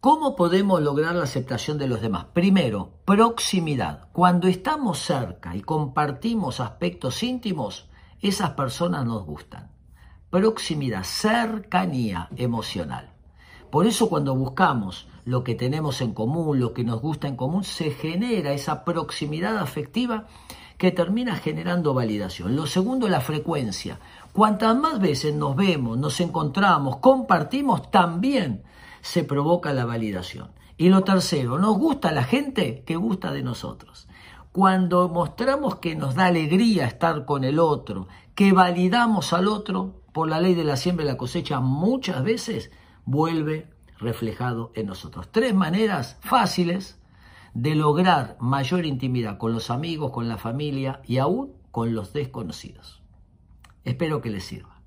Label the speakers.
Speaker 1: ¿Cómo podemos lograr la aceptación de los demás? Primero, proximidad. Cuando estamos cerca y compartimos aspectos íntimos, esas personas nos gustan. Proximidad, cercanía emocional. Por eso cuando buscamos lo que tenemos en común, lo que nos gusta en común, se genera esa proximidad afectiva que termina generando validación. Lo segundo, la frecuencia. Cuantas más veces nos vemos, nos encontramos, compartimos, también se provoca la validación. Y lo tercero, nos gusta la gente que gusta de nosotros. Cuando mostramos que nos da alegría estar con el otro, que validamos al otro, por la ley de la siembra y la cosecha, muchas veces vuelve reflejado en nosotros. Tres maneras fáciles de lograr mayor intimidad con los amigos, con la familia y aún con los desconocidos. Espero que les sirva.